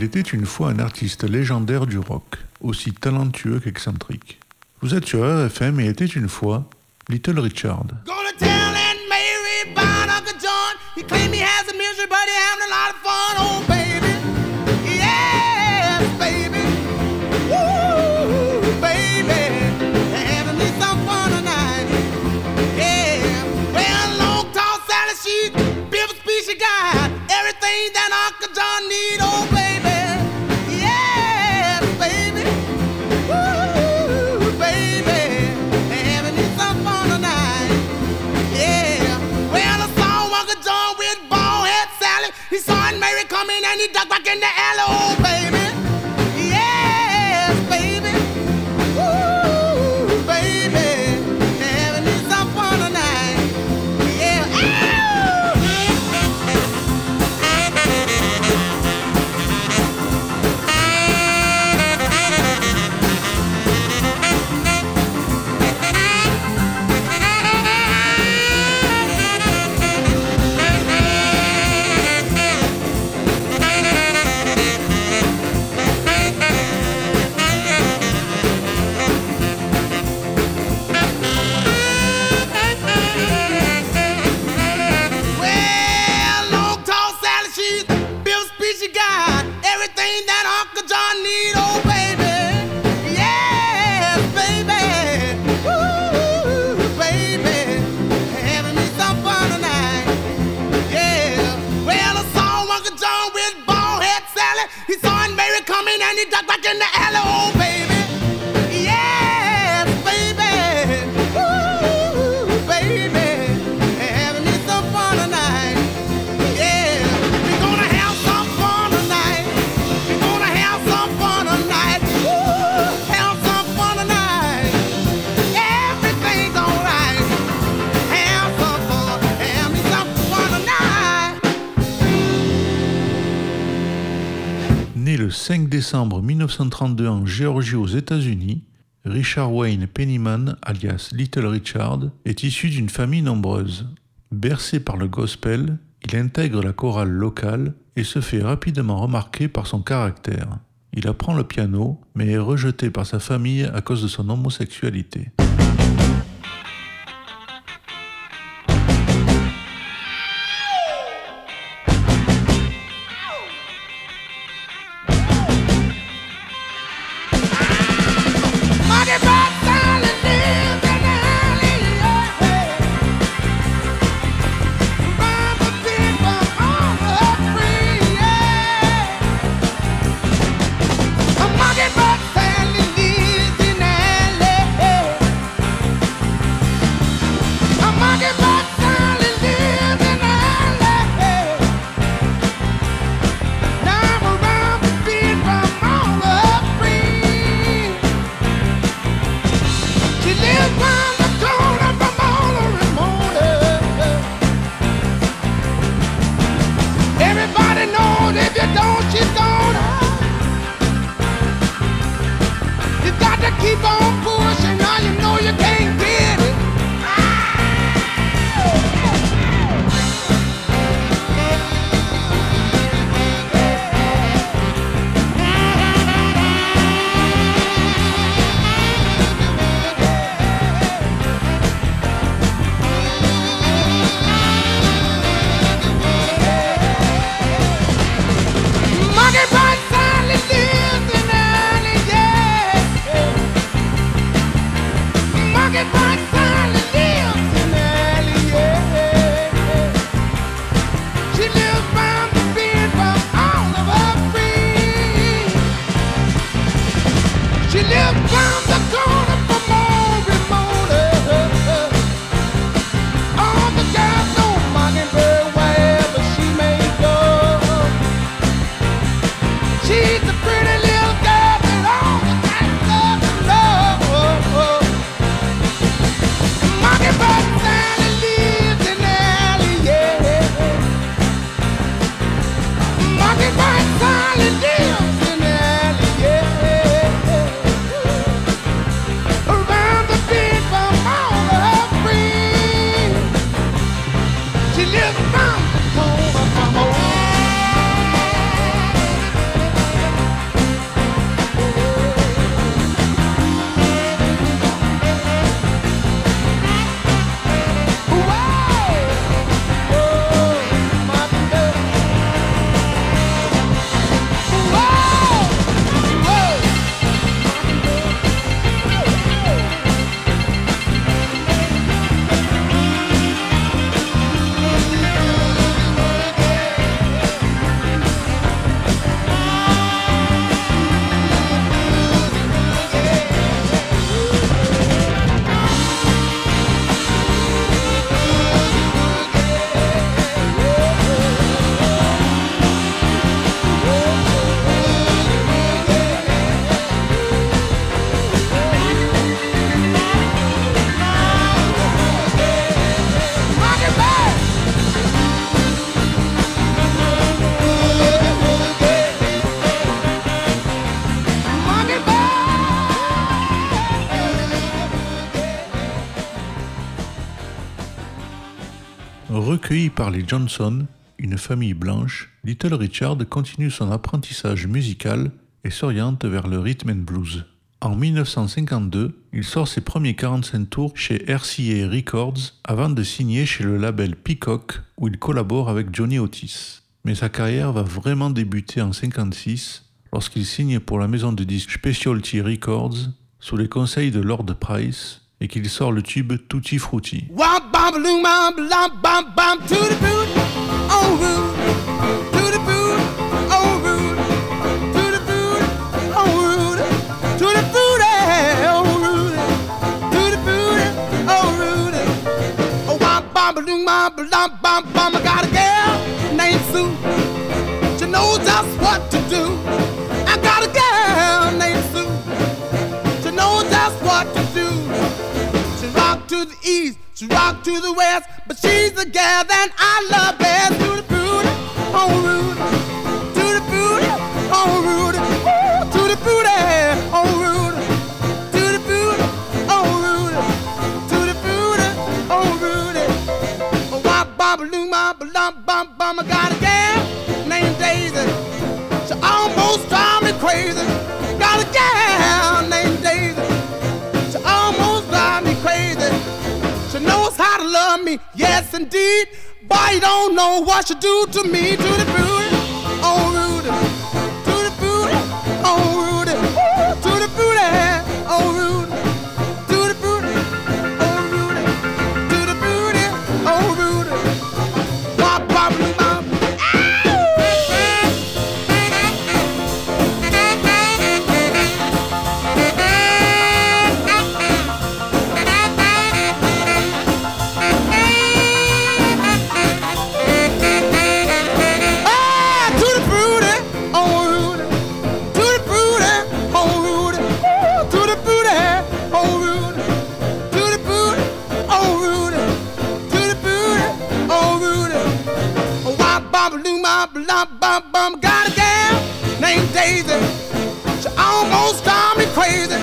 Il était une fois un artiste légendaire du rock, aussi talentueux qu'excentrique. Vous êtes sur RFM et était une fois Little Richard. He ducked back in the alley. Décembre 1932 en Géorgie aux États-Unis, Richard Wayne Pennyman, alias Little Richard, est issu d'une famille nombreuse. Bercé par le gospel, il intègre la chorale locale et se fait rapidement remarquer par son caractère. Il apprend le piano, mais est rejeté par sa famille à cause de son homosexualité. Par les Johnson, une famille blanche, Little Richard continue son apprentissage musical et s'oriente vers le rhythm and blues. En 1952, il sort ses premiers 45 tours chez RCA Records avant de signer chez le label Peacock où il collabore avec Johnny Otis. Mais sa carrière va vraiment débuter en 56 lorsqu'il signe pour la maison de disques Specialty Records sous les conseils de Lord Price et qu'il sort le tube Tutti Frutti. I got a girl named Sue. She knows just what to rock to the west, but she's the gal that I love best. The booty, on Rudy, to the booty, on Rudy, Ooh, to the booty, on Rudy, to the booty, on Rudy, the booty, on Rudy. Oh, wop, bop, loom, bop, lump, bum, bum. I got a to love me, yes indeed. Boy, you don't know what you do to me. To the booty, lump, bum, bum. Got a gal named Daisy. She almost drive me crazy.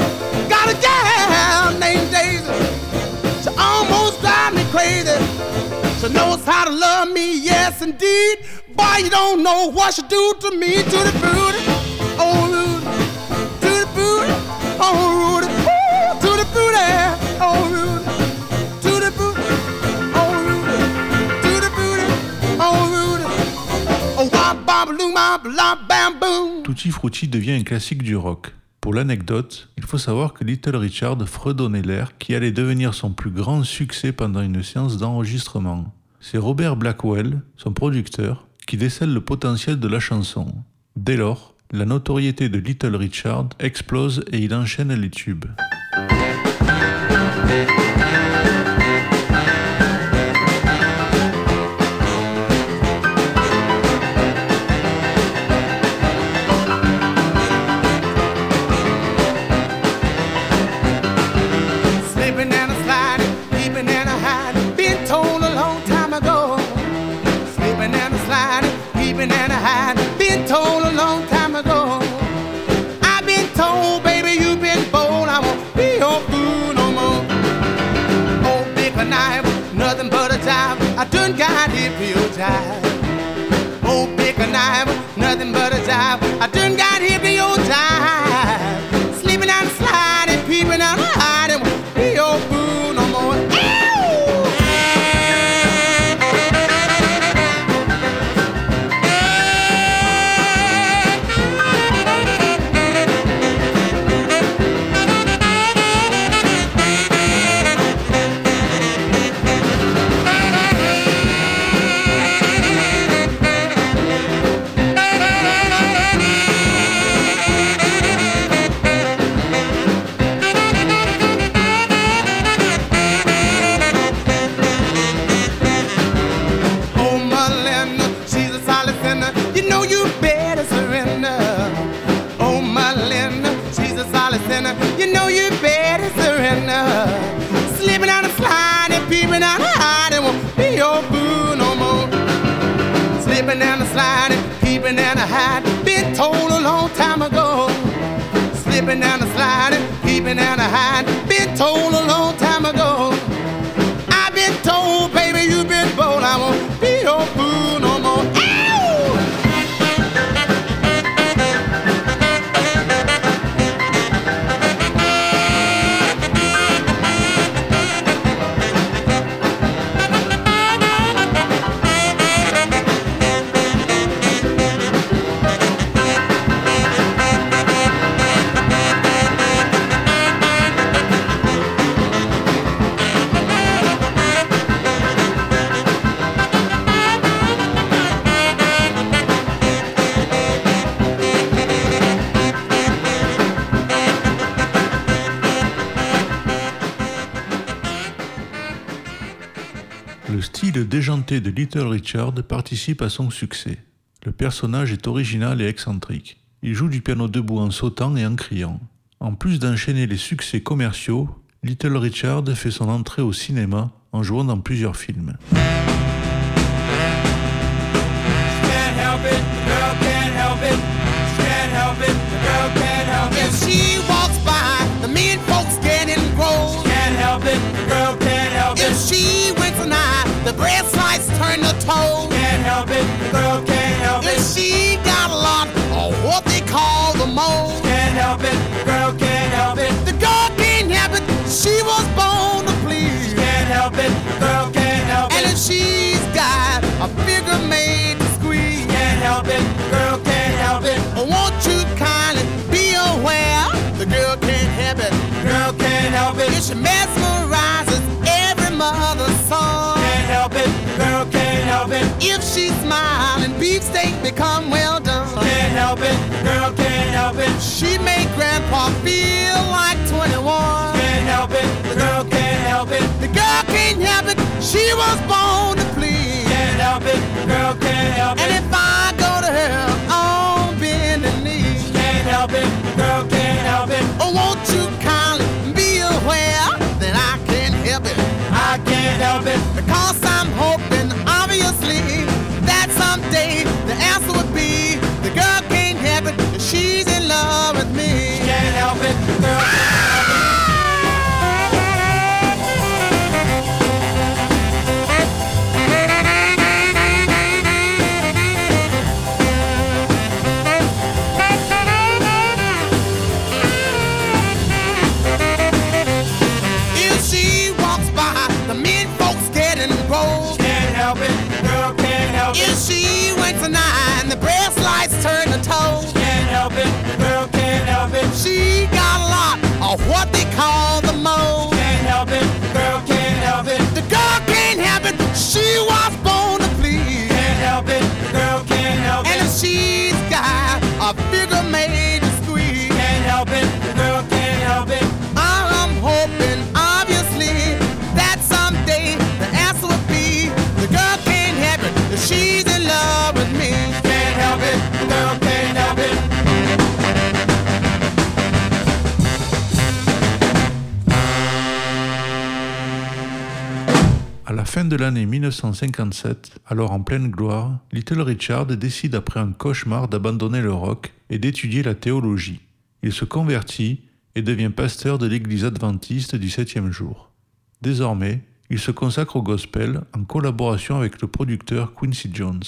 Got a gal named Daisy. She almost drive me crazy. She knows how to love me, yes indeed. Boy, you don't know what she do to me. To the booty, oh. To the booty, oh Tutti Frutti devient un classique du rock. Pour l'anecdote, il faut savoir que Little Richard fredonnait l'air qui allait devenir son plus grand succès pendant une séance d'enregistrement. C'est Robert Blackwell, son producteur, qui décèle le potentiel de la chanson. Dès lors, la notoriété de Little Richard explose et il enchaîne les tubes. Done got hip real jive. Oh, pick a knife, nothing but a jive. I done got hip You know you better surrender. Slipping out and sliding, peeping out and hiding won't be your boo no more. Slipping down and sliding, peeping down and hiding. Been told a long time ago. Slipping down and sliding, peeping down and hiding. Been told a long style déjanté de Little Richard participe à son succès. Le personnage est original et excentrique. Il joue du piano debout en sautant et en criant. En plus d'enchaîner les succès commerciaux, Little Richard fait son entrée au cinéma en jouant dans plusieurs films. folks help it, the girl can't help If it. she winks an eye, the bread slice turn to toast. Can't help it, the girl can't help If it. she got a lot of what they call the most. Can't help it, the girl can't help it. The girl can't help it, she was born to please. Can't help it, the girl can't help And it. if she's got a figure made to squeeze, Can't help it, the girl can't help it. won't you can't help If it. she mesmerizes every mother's son. Can't help it, girl can't help it. If she's smiling, beefsteak become well done. Can't help it, girl can't help it. She made grandpa feel like 21. Can't help it, the girl can't help it. The girl can't help it, she was born to please. Can't help it, the girl can't help it. And if I go to her on bending knee, Can't help it, the girl can't help it. oh, won't you of what they call À la fin de l'année 1957, alors en pleine gloire, Little Richard décide après un cauchemar d'abandonner le rock et d'étudier la théologie. Il se convertit et devient pasteur de l'église adventiste du septième jour. Désormais, il se consacre au gospel en collaboration avec le producteur Quincy Jones.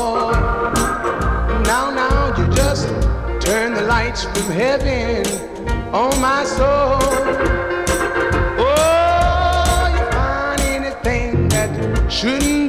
Now, now, you just turn the lights from heaven on my soul. Oh, you find anything that shouldn't.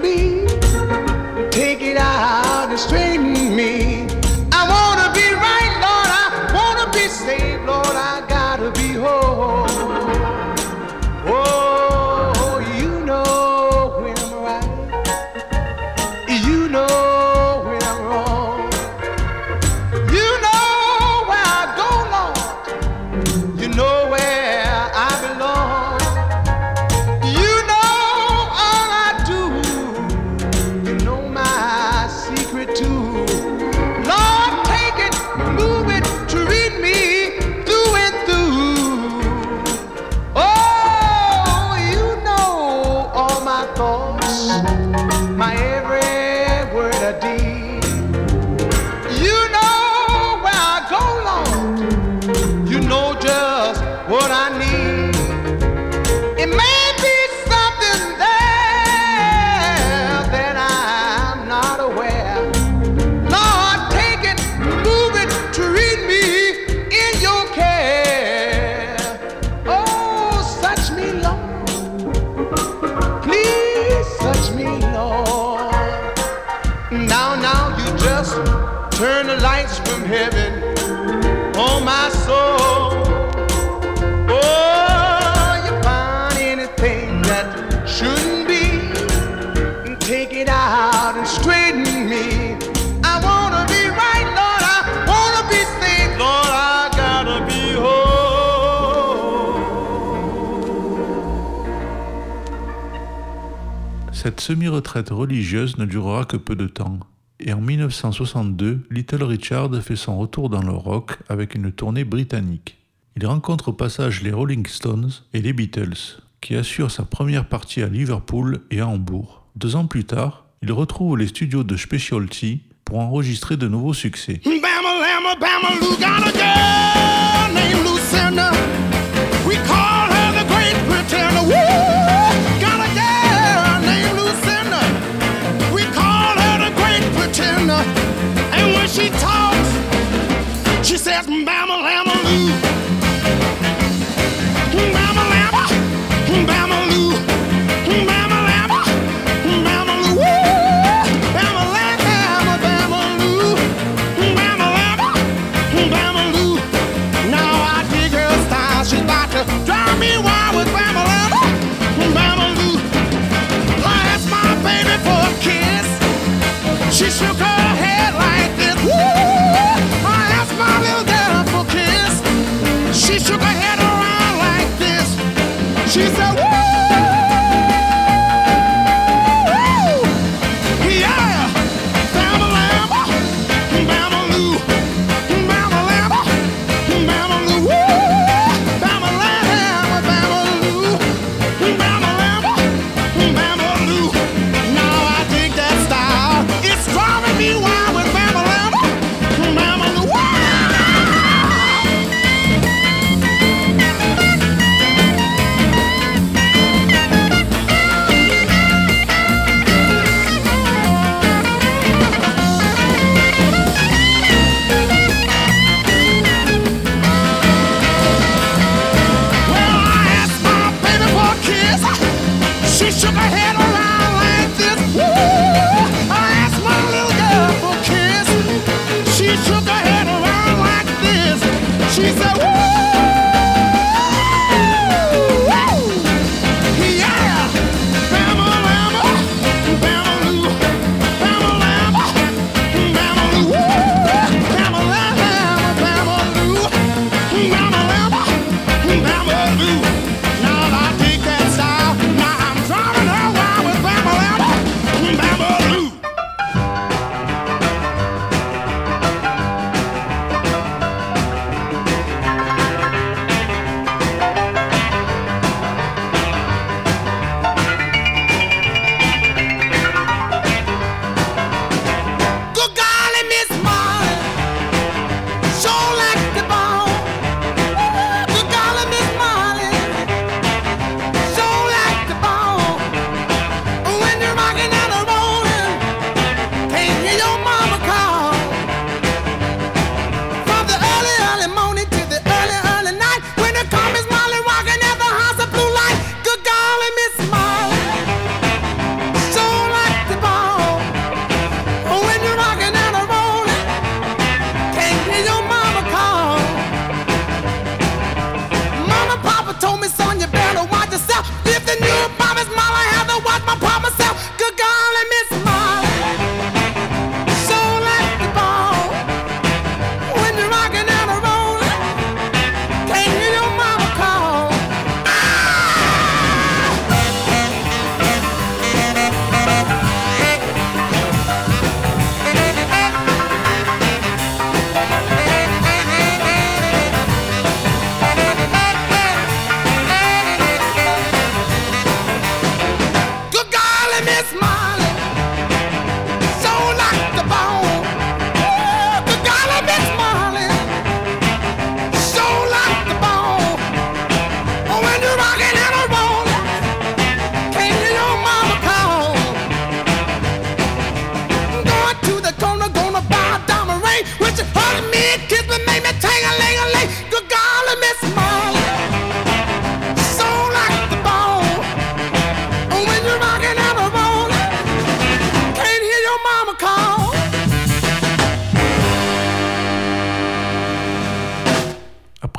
Cette semi-retraite religieuse ne durera que peu de temps. Et en 1962, Little Richard fait son retour dans le rock avec une tournée britannique. Il rencontre au passage les Rolling Stones et les Beatles, qui assurent sa première partie à Liverpool et à Hambourg. Deux ans plus tard, il retrouve les studios de Specialty pour enregistrer de nouveaux succès. she talks, she says, Mama, Lama, Lou.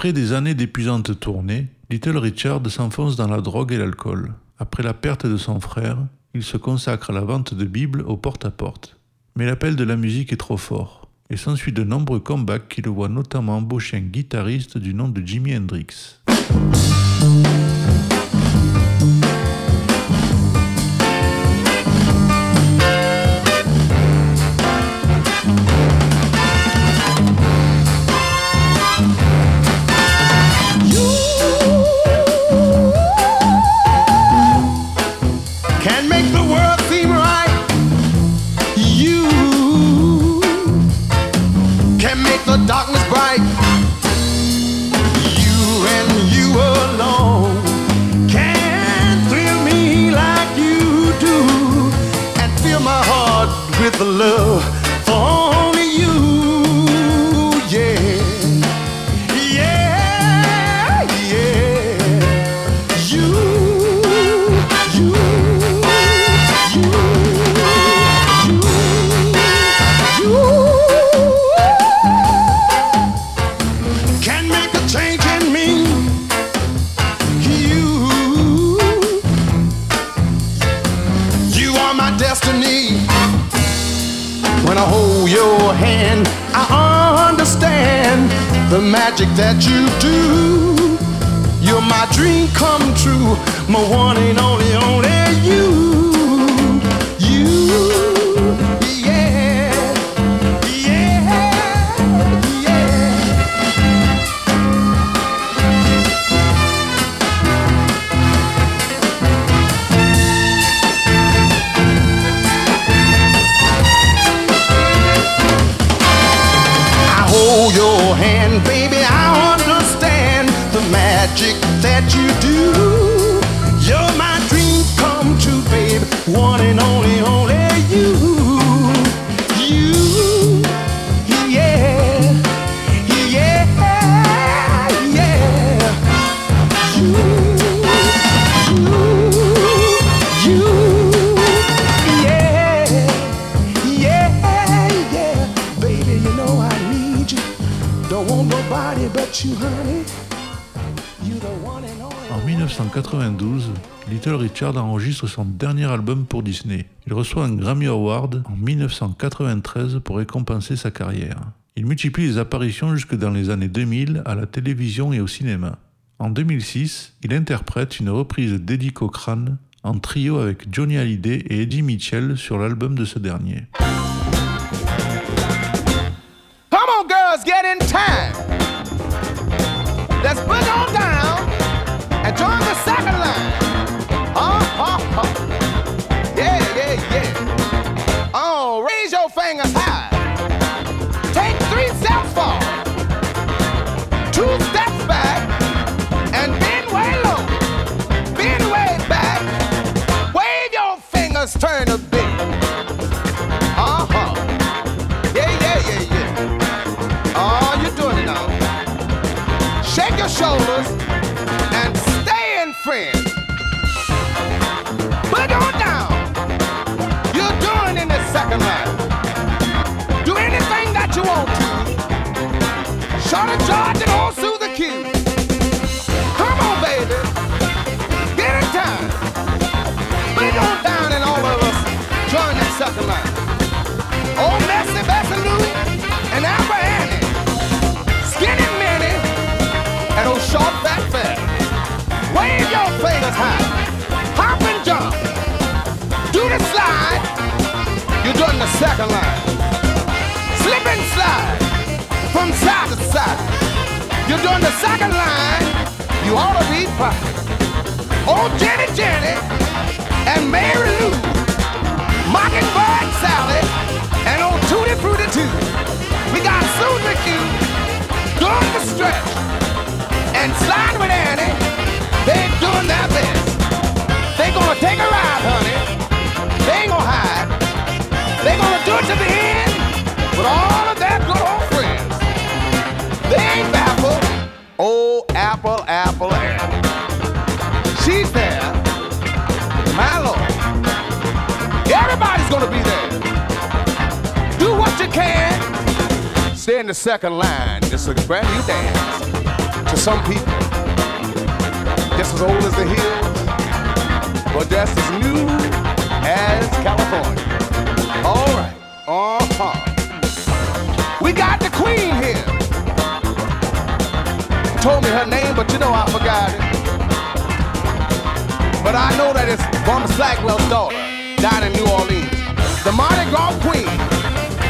Après des années d'épuisantes tournées, Little Richard s'enfonce dans la drogue et l'alcool. Après la perte de son frère, il se consacre à la vente de Bibles au porte-à-porte. Mais l'appel de la musique est trop fort, et s'ensuit de nombreux comebacks qui le voient notamment embaucher un guitariste du nom de Jimi Hendrix. Magic that you do. You're my dream come true, my one and only, 1992, Little Richard enregistre son dernier album pour Disney. Il reçoit un Grammy Award en 1993 pour récompenser sa carrière. Il multiplie les apparitions jusque dans les années 2000 à la télévision et au cinéma. En 2006, il interprète une reprise d'Eddie Cochrane en trio avec Johnny Hallyday et Eddie Mitchell sur l'album de ce dernier. Let's put down the second line. Uh, uh, uh. Yeah, yeah, yeah. Oh, raise your fingers high. Take three steps forward, two steps back, and bend way low. Bend way back. Wave your fingers, turn a bit. Uh huh. Yeah, yeah, yeah, yeah. Oh, you're doing it now. Shake your shoulders in friend. Put on down. You're doing in the second line. Do anything that you want to. Short of charge and all through the queue. Come on, baby. Get in time. Put on down and all of us join that second line. Old Messy Bessie Lou and Amber Annie. Skinny Minnie and old fat. Wave your fingers high. Hop and jump. Do the slide. You're doing the second line. Slip and slide from side to side. You're doing the second line. You ought to be proud. Old Jenny Jenny and Mary Lou. Mockingbird Sally and old Tootie Fruity Too. We got Susan Q doing the stretch and slide with Annie. They doing their best. They gonna take a ride, honey. They ain't gonna hide. They gonna do it to the end with all of their good old friends. They ain't baffled. Oh, Apple, Apple, Annie. She's there. My Lord. Everybody's gonna be there. Do what you can. Stay in the second line. It's a brand new dance. To some people, just as old as the hills, but just as new as California. All right. Uh-huh. We got the queen here. Told me her name, but you know I forgot it. But I know that it's Bumps Blackwell's daughter down in New Orleans. The Mardi Gras queen.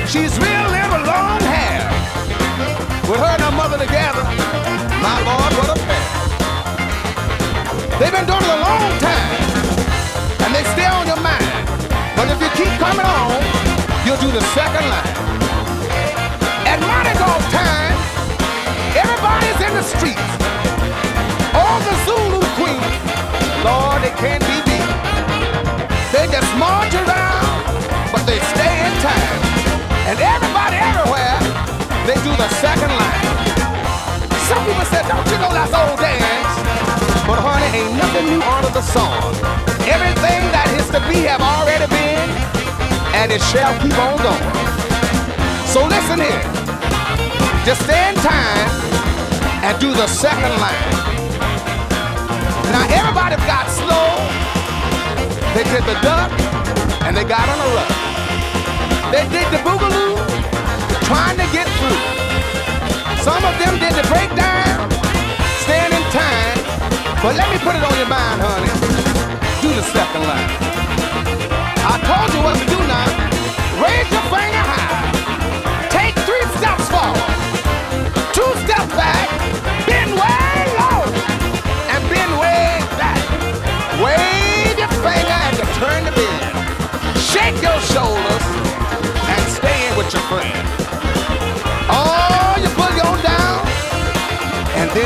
She's real little long hair. With her and her mother together, my lord, what a pair. They've been doing it a long time, and they stay on your mind. But if you keep coming on, you'll do the second line. At Mardi Gras time, everybody's in the streets. All the Zulu queens, Lord, they can't be beat. They just march around, but they stay in time. And everybody everywhere, they do the second line. Some people said, don't you and it shall keep on going. So listen here. Just stay in time and do the second line. Now everybody got slow. They did the duck and they got on the rug. They did the boogaloo, trying to get through. Some of them did the breakdown, staying in time. But let me put it on your mind, honey. Do the second line. I told you what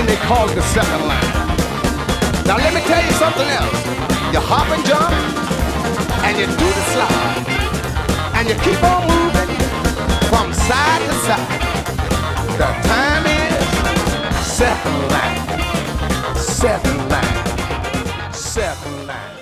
Then they call it the second line. Now let me tell you something else. You hop and jump, and you do the slide, and you keep on moving from side to side. The time is second line, second line, second line.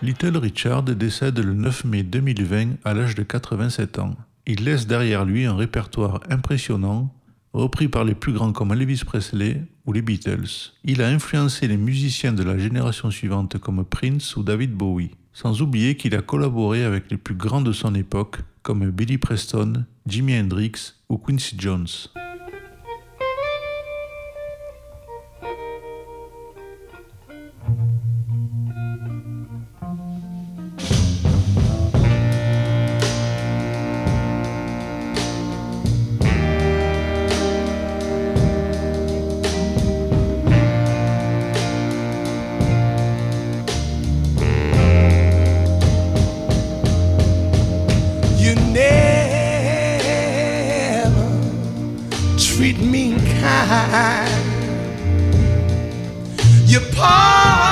Little Richard décède le 9 mai 2020 à l'âge de 87 ans. Il laisse derrière lui un répertoire impressionnant, repris par les plus grands comme Elvis Presley les Beatles. Il a influencé les musiciens de la génération suivante comme Prince ou David Bowie, sans oublier qu'il a collaboré avec les plus grands de son époque comme Billy Preston, Jimi Hendrix ou Quincy Jones. Kind. You party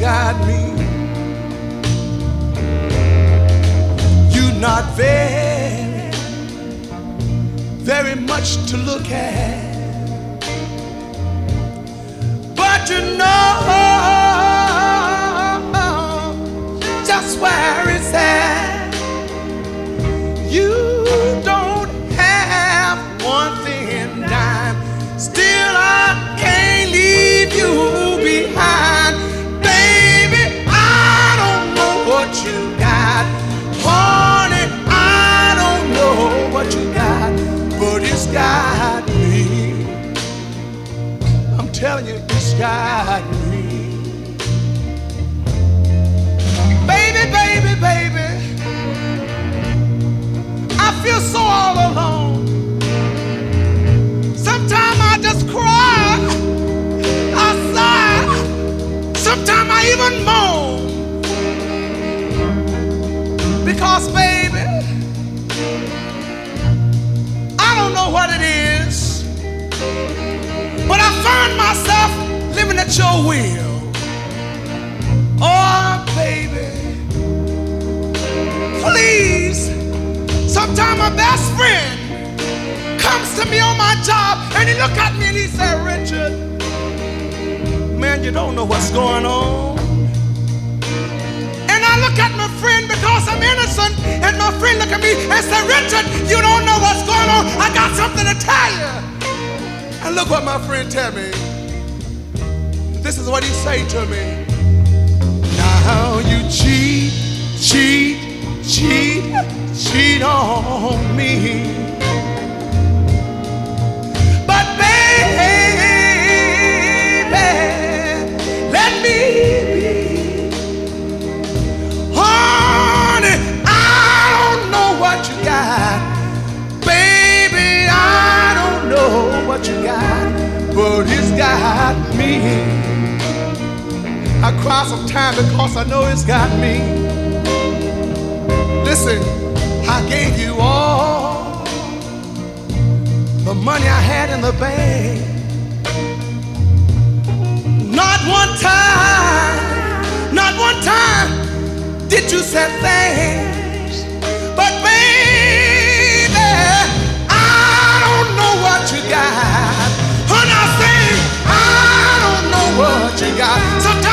got me. You're not very, very much to look at, but you know Baby, baby, baby. I feel so all alone. Sometimes I just cry. I sigh. Sometimes I even moan. Because, baby, at your will. Oh, baby, please. Sometimes my best friend comes to me on my job and he look at me and he said, Richard, man, you don't know what's going on. And I look at my friend because I'm innocent and my friend look at me and say, Richard, you don't know what's going on. I got something to tell you. And look what my friend tell me. This is what he say to me. Now you cheat, cheat, cheat, cheat on me. But baby, let me be. Honey, I don't know what you got. Baby, I don't know what you got. But it's got me. I cry sometimes because I know it's got me. Listen, I gave you all the money I had in the bank. Not one time, not one time did you say thanks. But baby, I don't know what you got. When I say I don't know what you got, sometimes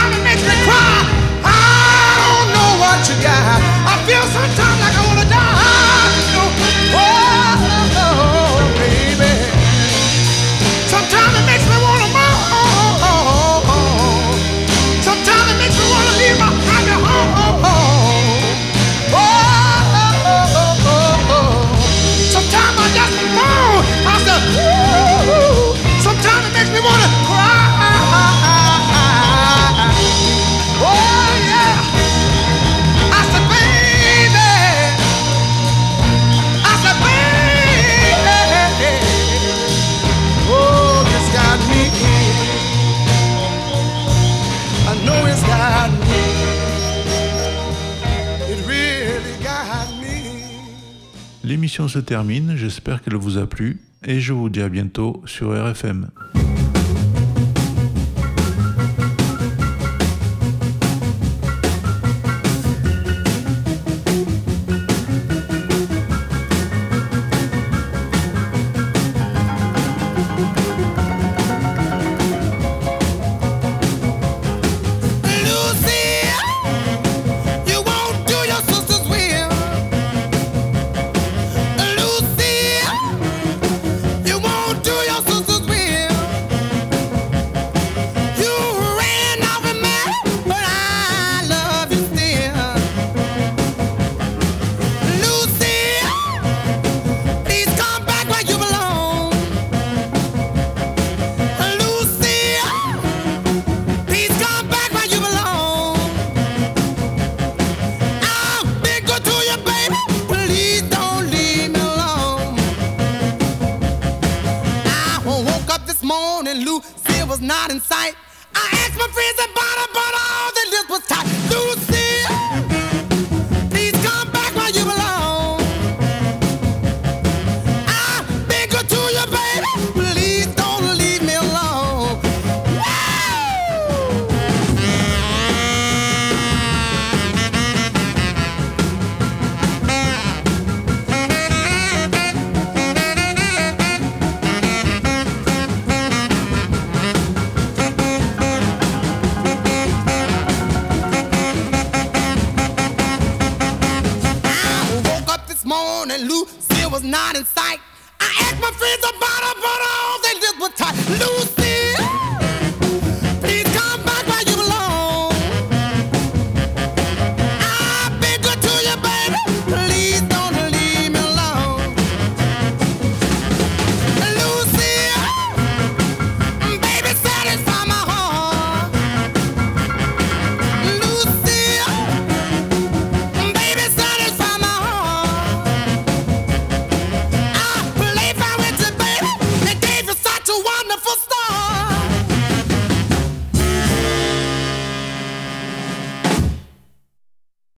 L'émission se termine, j'espère qu'elle vous a plu et je vous dis à bientôt sur RFM.